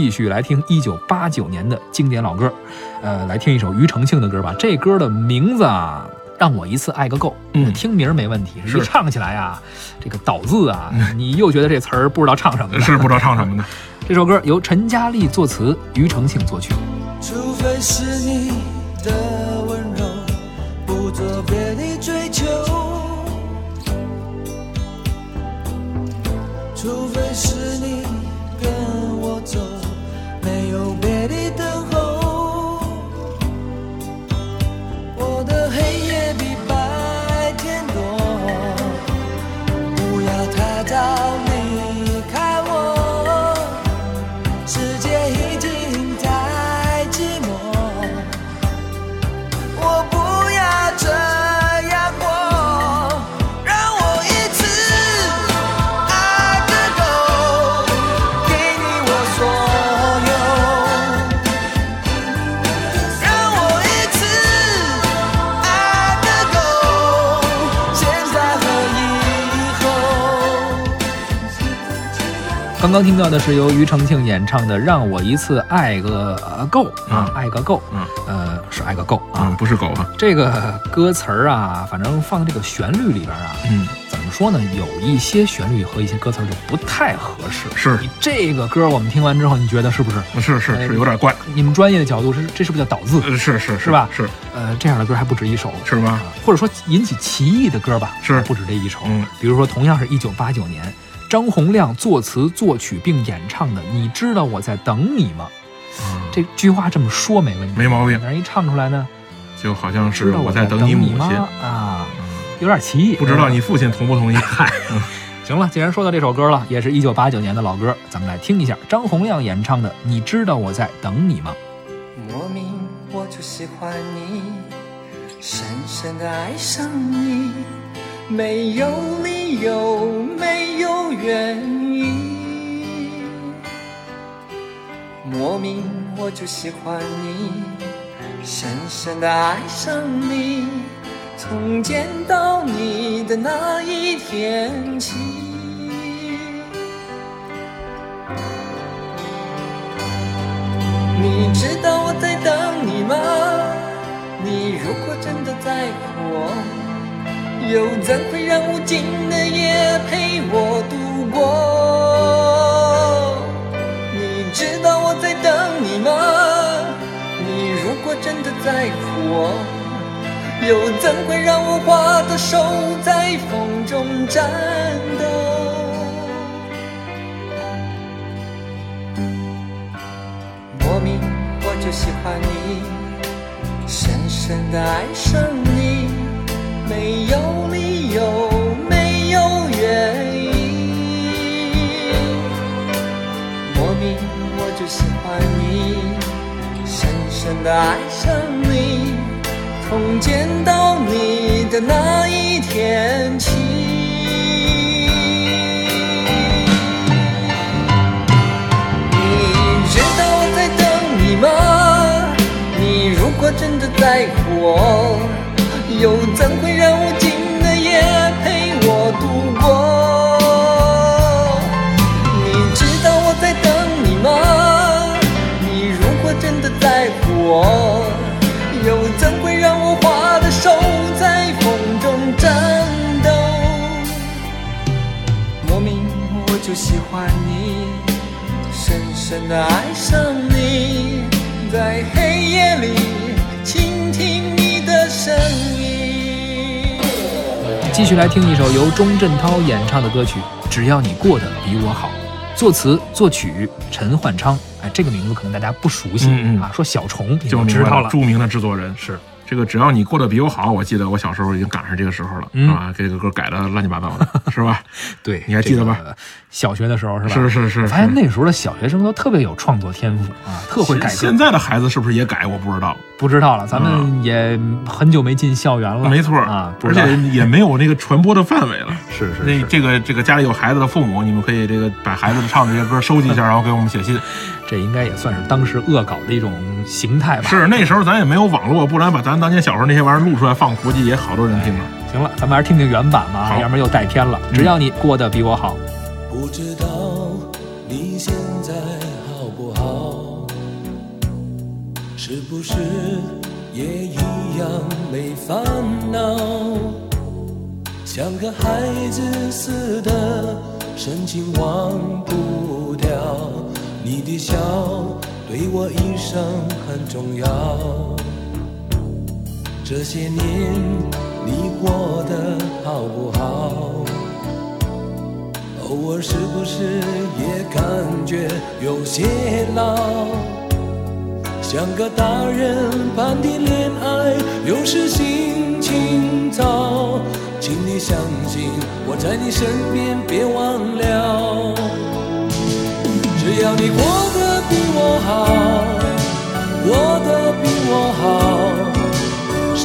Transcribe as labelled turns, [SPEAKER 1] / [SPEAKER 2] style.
[SPEAKER 1] 继续来听一九八九年的经典老歌，呃，来听一首庾澄庆的歌吧。这歌的名字啊，让我一次爱个够。
[SPEAKER 2] 嗯
[SPEAKER 1] 听名没问题，
[SPEAKER 2] 是
[SPEAKER 1] 一唱起来啊，这个倒字啊，你又觉得这词儿不知道唱什么的。
[SPEAKER 2] 是不知道唱什么呢？
[SPEAKER 1] 这首歌由陈嘉丽作词，庾澄庆作曲。
[SPEAKER 3] 除非是你的温柔，不做别的追求；除非是你
[SPEAKER 1] 刚刚听到的是由庾澄庆演唱的《让我一次爱个呃够》啊
[SPEAKER 2] 嗯，
[SPEAKER 1] 爱个够，
[SPEAKER 2] 嗯
[SPEAKER 1] 呃，是爱个够
[SPEAKER 2] 嗯，
[SPEAKER 1] 啊。
[SPEAKER 2] 不是狗啊。
[SPEAKER 1] 这个歌词儿啊，反正放这个旋律里边啊，
[SPEAKER 2] 嗯，
[SPEAKER 1] 怎么说呢？有一些旋律和一些歌词就不太合适。
[SPEAKER 2] 是
[SPEAKER 1] 你这个歌我们听完之后，你觉得是不是？
[SPEAKER 2] 是是是有点怪。
[SPEAKER 1] 你们专业的角度是这是不是叫倒字？
[SPEAKER 2] 呃，是是
[SPEAKER 1] 是吧
[SPEAKER 2] 是
[SPEAKER 1] 呃，这样的歌还不止一首，
[SPEAKER 2] 是吧
[SPEAKER 1] 啊？或者说引起歧义的歌吧，
[SPEAKER 2] 是
[SPEAKER 1] 不止这一首。
[SPEAKER 2] 嗯，
[SPEAKER 1] 比如说，同样是一九八九年，张洪亮作词作曲并演唱的《你知道我在等你吗》
[SPEAKER 2] 啊，
[SPEAKER 1] 这句话这么说没问题，
[SPEAKER 2] 没毛病，
[SPEAKER 1] 但是一唱出来呢，
[SPEAKER 2] 就好像是我
[SPEAKER 1] 在
[SPEAKER 2] 等你母亲。
[SPEAKER 1] 啊，
[SPEAKER 2] 嗯
[SPEAKER 1] 有点歧义。
[SPEAKER 2] 不知道你父亲同不同意？嗨，嗯
[SPEAKER 1] 行了，既然说到这首歌了，也是一九八九年的老歌，咱们来听一下张洪亮演唱的《你知道我在等你吗》。
[SPEAKER 3] 莫名我就喜欢你，深深的爱上你，没有理由，没有原因。莫名我就喜欢你，深深的爱上你，从见到你的那一天起。你知道我在等你吗？你如果真的在乎我，又怎会让无尽的夜陪我度过？你知道我在等你吗？你如果真的在乎我，又怎会让我花的手在风中颤抖？莫名我就喜欢你，深深的爱上你，没有理由，没有原因。莫名我就喜欢你，深深的爱上你，从见到你的那一天起。你知道我在等你吗？你如果真的在乎我，又怎会让我喜欢你。深深的爱上你，在黑夜里倾听你的声音。
[SPEAKER 1] 继续来听一首由钟镇涛演唱的歌曲《只要你过得比我好》，作词作曲陈焕昌。哎，这个名字可能大家不熟悉、
[SPEAKER 2] 嗯嗯
[SPEAKER 1] 啊，说小虫
[SPEAKER 2] 就
[SPEAKER 1] 知道了。
[SPEAKER 2] 著名的制作人
[SPEAKER 1] 是
[SPEAKER 2] 这个，只要你过得比我好，我记得我小时候已经赶上这个时候了，
[SPEAKER 1] 嗯
[SPEAKER 2] 啊，给这个歌改的乱七八糟的，是吧？
[SPEAKER 1] 对，
[SPEAKER 2] 你还记得吧
[SPEAKER 1] 这个小学的时候是吧？
[SPEAKER 2] 是是是
[SPEAKER 1] 我发现那时候的小学生都特别有创作天赋啊，特会改。
[SPEAKER 2] 现在的孩子是不是也改？我不知道，
[SPEAKER 1] 不知道了，咱们也很久没进校园了。
[SPEAKER 2] 没错
[SPEAKER 1] 啊，
[SPEAKER 2] 而且也没有那个传播的范围了。
[SPEAKER 1] 是是
[SPEAKER 2] 那
[SPEAKER 1] 是，
[SPEAKER 2] 这个这个家里有孩子的父母，你们可以这个把孩子唱的这些歌收集一下，然后给我们写信。
[SPEAKER 1] 这应该也算是当时恶搞的一种形态吧。
[SPEAKER 2] 是那时候咱也没有网络，不然把咱当年小时候那些玩意儿录出来放，估计也好多人听了。
[SPEAKER 1] 行了，咱们还是听听原版吧，
[SPEAKER 2] 好
[SPEAKER 1] 要不然又带偏了。
[SPEAKER 2] 嗯
[SPEAKER 1] 只要你过得比我好，
[SPEAKER 3] 不知道你现在好不好？
[SPEAKER 4] 是不是也一样没烦恼？像个孩子似的，深情忘不掉。你的笑对我一生很重要。这些年你过得好不好？偶尔是不是也感觉有些老？像个大人般的恋爱，有时心情糟。请你相信我在你身边，别忘了。只要你过得比我好，过得比我好，